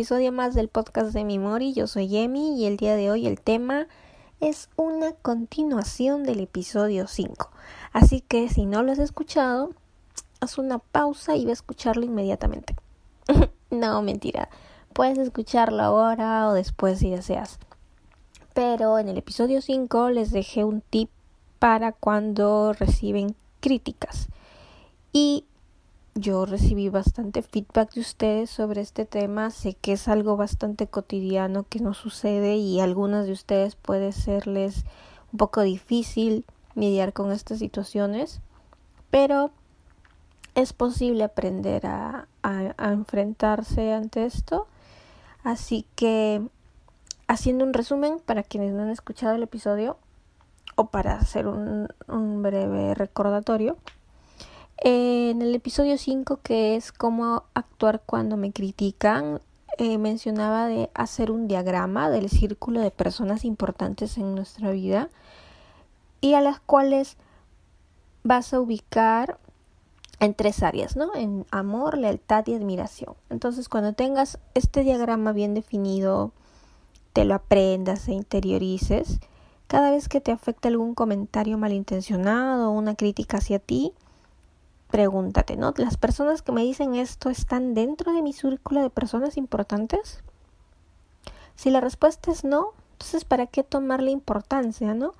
episodio más del podcast de mi Mori. Yo soy Emi y el día de hoy el tema es una continuación del episodio 5. Así que si no lo has escuchado, haz una pausa y ve a escucharlo inmediatamente. no, mentira. Puedes escucharlo ahora o después si deseas. Pero en el episodio 5 les dejé un tip para cuando reciben críticas. Y yo recibí bastante feedback de ustedes sobre este tema. Sé que es algo bastante cotidiano que no sucede y a algunas de ustedes puede serles un poco difícil lidiar con estas situaciones, pero es posible aprender a, enfrentarse ante esto. Así que, haciendo un resumen para quienes no han escuchado el episodio, o para hacer un breve recordatorio, en el episodio 5, que es cómo actuar cuando me critican, eh, mencionaba de hacer un diagrama del círculo de personas importantes en nuestra vida y a las cuales vas a ubicar en tres áreas, ¿no? En amor, lealtad y admiración. Entonces, cuando tengas este diagrama bien definido, te lo aprendas e interiorices, cada vez que te afecte algún comentario malintencionado o una crítica hacia ti, pregúntate, ¿no? ¿Las personas que me dicen esto están dentro de mi círculo de personas importantes? Si la respuesta es no, entonces ¿para qué tomarle importancia, no?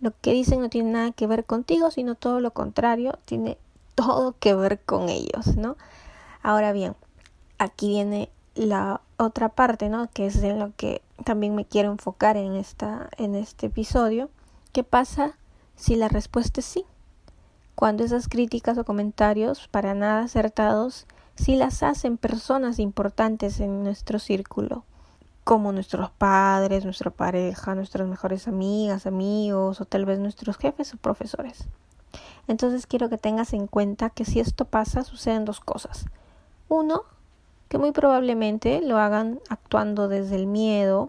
Lo que dicen no tiene nada que ver contigo, sino todo lo contrario, tiene todo que ver con ellos, ¿no? Ahora bien, aquí viene la otra parte, ¿no? Que es en lo que también me quiero enfocar en esta en este episodio. ¿Qué pasa si la respuesta es sí? Cuando esas críticas o comentarios para nada acertados sí las hacen personas importantes en nuestro círculo, como nuestros padres, nuestra pareja, nuestras mejores amigas, amigos o tal vez nuestros jefes o profesores. Entonces quiero que tengas en cuenta que si esto pasa suceden dos cosas. Uno, que muy probablemente lo hagan actuando desde el miedo,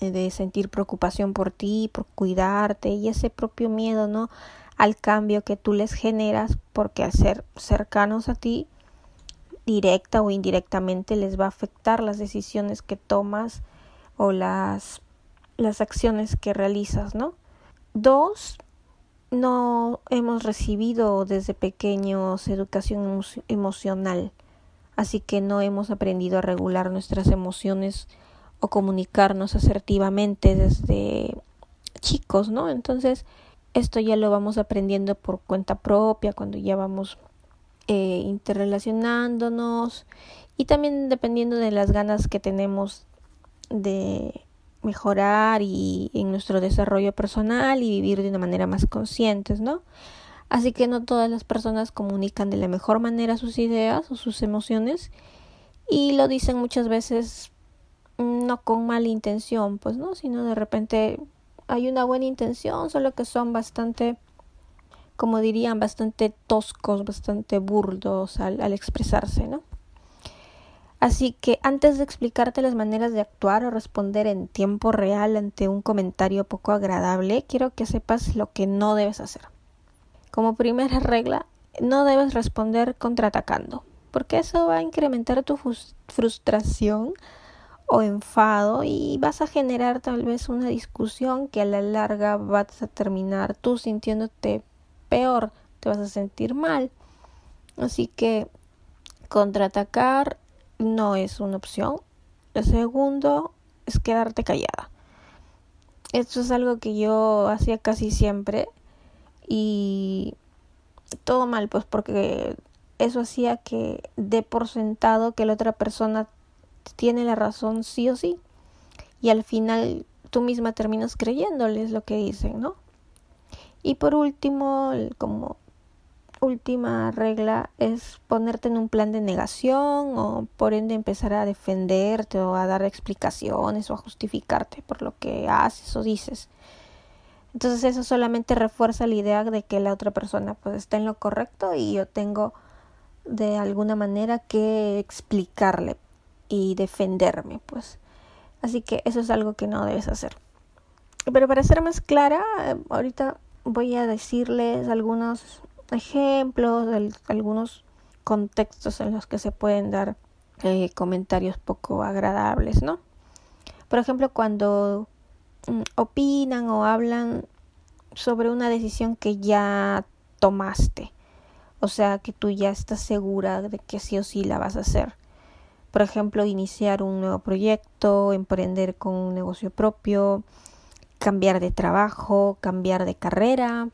eh, de sentir preocupación por ti, por cuidarte y ese propio miedo, ¿no? Al cambio que tú les generas, porque al ser cercanos a ti, directa o indirectamente les va a afectar las decisiones que tomas o las, las acciones que realizas, ¿no? Dos, no hemos recibido desde pequeños educación emocional, así que no hemos aprendido a regular nuestras emociones o comunicarnos asertivamente desde chicos, ¿no? Entonces, esto ya lo vamos aprendiendo por cuenta propia cuando ya vamos eh, interrelacionándonos y también dependiendo de las ganas que tenemos de mejorar y en nuestro desarrollo personal y vivir de una manera más conscientes, ¿no? Así que no todas las personas comunican de la mejor manera sus ideas o sus emociones y lo dicen muchas veces no con mala intención, pues, ¿no? Sino de repente hay una buena intención, solo que son bastante, como dirían, bastante toscos, bastante burdos al, expresarse, ¿no? Así que antes de explicarte las maneras de actuar o responder en tiempo real ante un comentario poco agradable, quiero que sepas lo que no debes hacer. Como primera regla, no debes responder contraatacando, porque eso va a incrementar tu frustración o enfado y vas a generar tal vez una discusión que a la larga vas a terminar tú sintiéndote peor, te vas a sentir mal. Así que contraatacar no es una opción. Lo segundo es quedarte callada. Esto es algo que yo hacía casi siempre y todo mal, pues porque eso hacía que dé por sentado que la otra persona tiene la razón sí o sí. Y al final tú misma terminas creyéndoles lo que dicen, ¿no? Y por último, como última regla es ponerte en un plan de negación o por ende empezar a defenderte o a dar explicaciones o a justificarte por lo que haces o dices. Entonces eso solamente refuerza la idea de que la otra persona pues está en lo correcto y yo tengo de alguna manera que explicarle y defenderme, pues. Así que eso es algo que no debes hacer. Pero para ser más clara, ahorita voy a decirles algunos ejemplos, algunos contextos en los que se pueden dar eh, comentarios poco agradables, ¿no? Por ejemplo, cuando mm, opinan o hablan sobre una decisión que ya tomaste. O sea, que tú ya estás segura de que sí o sí la vas a hacer. Por ejemplo, iniciar un nuevo proyecto, emprender con un negocio propio, cambiar de trabajo, cambiar de carrera,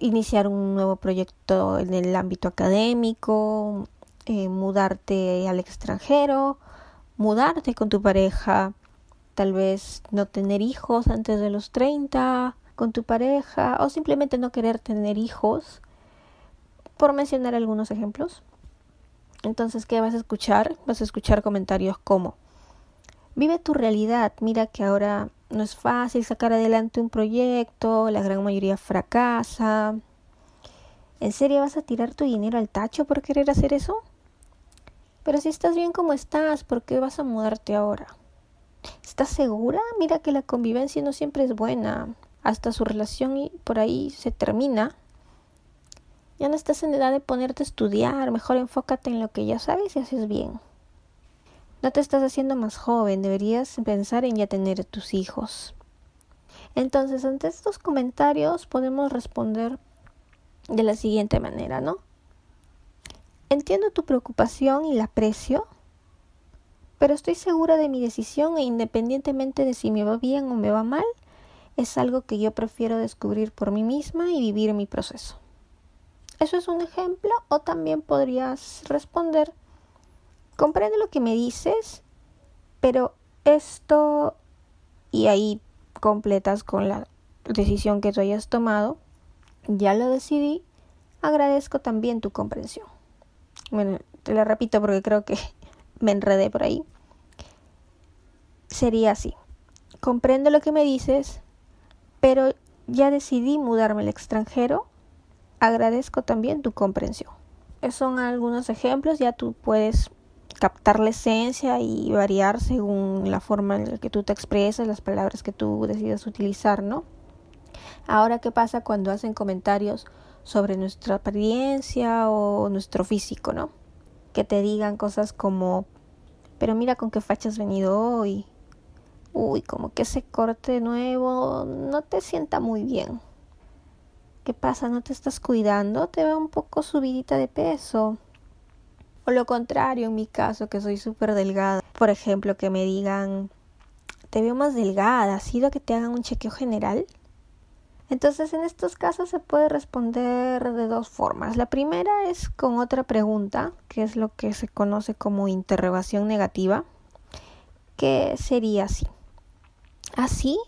iniciar un nuevo proyecto en el ámbito académico, eh, mudarte al extranjero, mudarte con tu pareja, tal vez no tener hijos antes de los 30 con tu pareja o simplemente no querer tener hijos, por mencionar algunos ejemplos. Entonces, ¿qué vas a escuchar? Vas a escuchar comentarios como, vive tu realidad, mira que ahora no es fácil sacar adelante un proyecto, la gran mayoría fracasa. ¿En serio vas a tirar tu dinero al tacho por querer hacer eso? Pero si estás bien como estás, ¿por qué vas a mudarte ahora? ¿Estás segura? Mira que la convivencia no siempre es buena. Hasta su relación por ahí se termina. Ya no estás en edad de ponerte a estudiar, mejor enfócate en lo que ya sabes y haces bien. No te estás haciendo más joven, deberías pensar en ya tener tus hijos. Entonces, ante estos comentarios podemos responder de la siguiente manera, ¿no? Entiendo tu preocupación y la aprecio, pero estoy segura de mi decisión e independientemente de si me va bien o me va mal, es algo que yo prefiero descubrir por mí misma y vivir mi proceso. Eso es un ejemplo o también podrías responder, comprende lo que me dices, pero esto y ahí completas con la decisión que tú hayas tomado, ya lo decidí, agradezco también tu comprensión. Bueno, te la repito porque creo que me enredé por ahí. Sería así. Comprendo lo que me dices, pero ya decidí mudarme al extranjero agradezco también tu comprensión. Esos son algunos ejemplos, ya tú puedes captar la esencia y variar según la forma en la que tú te expresas, las palabras que tú decidas utilizar, ¿no? Ahora, ¿qué pasa cuando hacen comentarios sobre nuestra apariencia o nuestro físico, ¿no? Que te digan cosas como, pero mira con qué facha has venido hoy. Uy, como que ese corte nuevo no te sienta muy bien. ¿Qué pasa? ¿No te estás cuidando? Te veo un poco subidita de peso. O lo contrario, en mi caso, que soy súper delgada. Por ejemplo, que me digan, te veo más delgada, ¿ha sido que te hagan un chequeo general? Entonces, en estos casos se puede responder de dos formas. La primera es con otra pregunta, que es lo que se conoce como interrogación negativa, que sería así. ¿Así?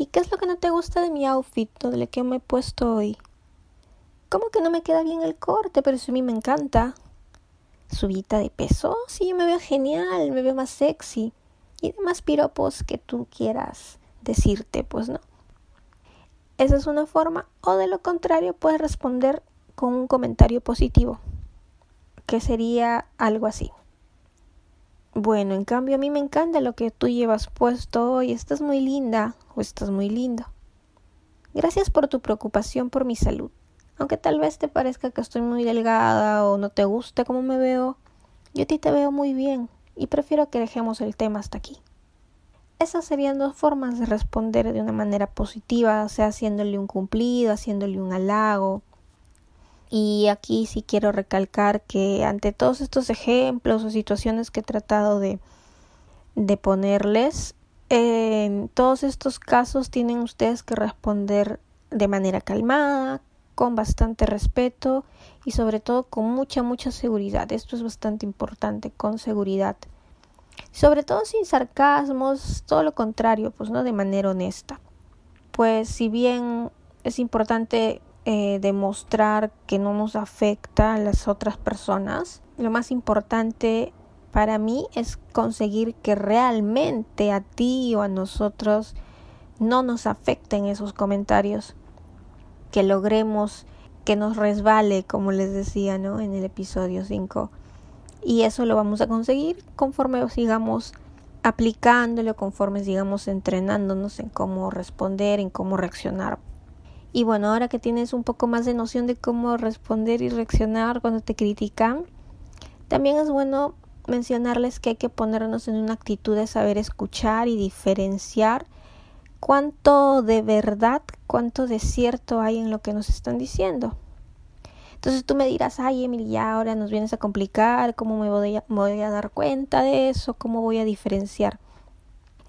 ¿Y qué es lo que no te gusta de mi outfit, de que me he puesto hoy? ¿Cómo que no me queda bien el corte? Pero eso a mí me encanta. ¿Subita de peso? Sí, me veo genial, me veo más sexy. Y demás piropos que tú quieras decirte, pues no. Esa es una forma. O de lo contrario, puedes responder con un comentario positivo. Que sería algo así. Bueno, en cambio a mí me encanta lo que tú llevas puesto hoy. Estás muy linda o estás muy lindo. Gracias por tu preocupación por mi salud. Aunque tal vez te parezca que estoy muy delgada o no te guste cómo me veo, yo a ti te veo muy bien y prefiero que dejemos el tema hasta aquí. Esas serían dos formas de responder de una manera positiva, sea haciéndole un cumplido, haciéndole un halago, y aquí sí quiero recalcar que ante todos estos ejemplos o situaciones que he tratado de, de ponerles, en todos estos casos tienen ustedes que responder de manera calmada, con bastante respeto y sobre todo con mucha, mucha seguridad. Esto es bastante importante, con seguridad. Sobre todo sin sarcasmos, todo lo contrario, pues no de manera honesta. Pues si bien es importante eh, demostrar que no nos afecta a las otras personas. Lo más importante para mí es conseguir que realmente a ti o a nosotros no nos afecten esos comentarios. Que logremos que nos resbale, como les decía, ¿no? En el episodio 5. Y eso lo vamos a conseguir conforme sigamos aplicándolo, conforme sigamos entrenándonos en cómo responder, en cómo reaccionar y bueno, ahora que tienes un poco más de noción de cómo responder y reaccionar cuando te critican, también es bueno mencionarles que hay que ponernos en una actitud de saber escuchar y diferenciar cuánto de verdad, cuánto de cierto hay en lo que nos están diciendo. Entonces tú me dirás, ay Emily, ahora nos vienes a complicar, ¿cómo me voy a, voy a dar cuenta de eso? ¿Cómo voy a diferenciar?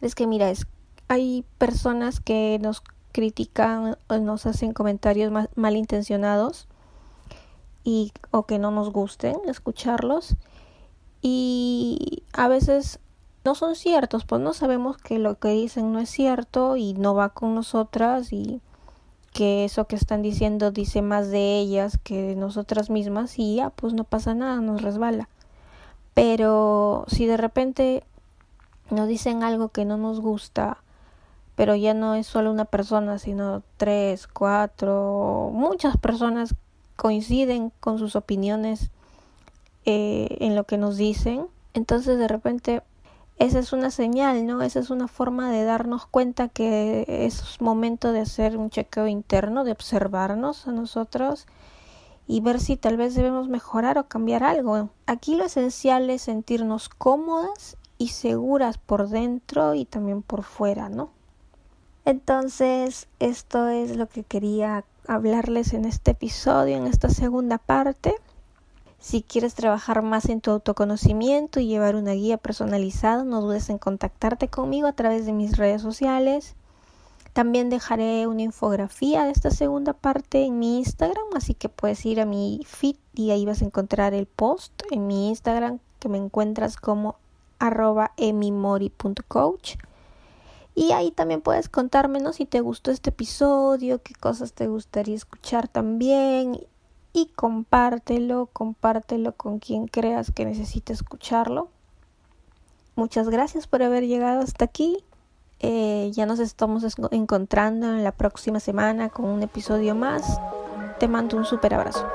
Es que mira, es, hay personas que nos critican o nos hacen comentarios malintencionados y o que no nos gusten escucharlos y a veces no son ciertos, pues no sabemos que lo que dicen no es cierto y no va con nosotras y que eso que están diciendo dice más de ellas que de nosotras mismas y ya pues no pasa nada, nos resbala. Pero si de repente nos dicen algo que no nos gusta, pero ya no es solo una persona, sino tres, cuatro, muchas personas coinciden con sus opiniones eh, en lo que nos dicen. Entonces de repente esa es una señal, ¿no? Esa es una forma de darnos cuenta que es momento de hacer un chequeo interno, de observarnos a nosotros y ver si tal vez debemos mejorar o cambiar algo. Aquí lo esencial es sentirnos cómodas y seguras por dentro y también por fuera, ¿no? Entonces, esto es lo que quería hablarles en este episodio, en esta segunda parte. Si quieres trabajar más en tu autoconocimiento y llevar una guía personalizada, no dudes en contactarte conmigo a través de mis redes sociales. También dejaré una infografía de esta segunda parte en mi Instagram, así que puedes ir a mi feed y ahí vas a encontrar el post en mi Instagram que me encuentras como arroba emimori.coach. Y ahí también puedes contarme si te gustó este episodio, qué cosas te gustaría escuchar también y compártelo, compártelo con quien creas que necesite escucharlo. Muchas gracias por haber llegado hasta aquí. Eh, ya nos estamos encontrando en la próxima semana con un episodio más. Te mando un super abrazo.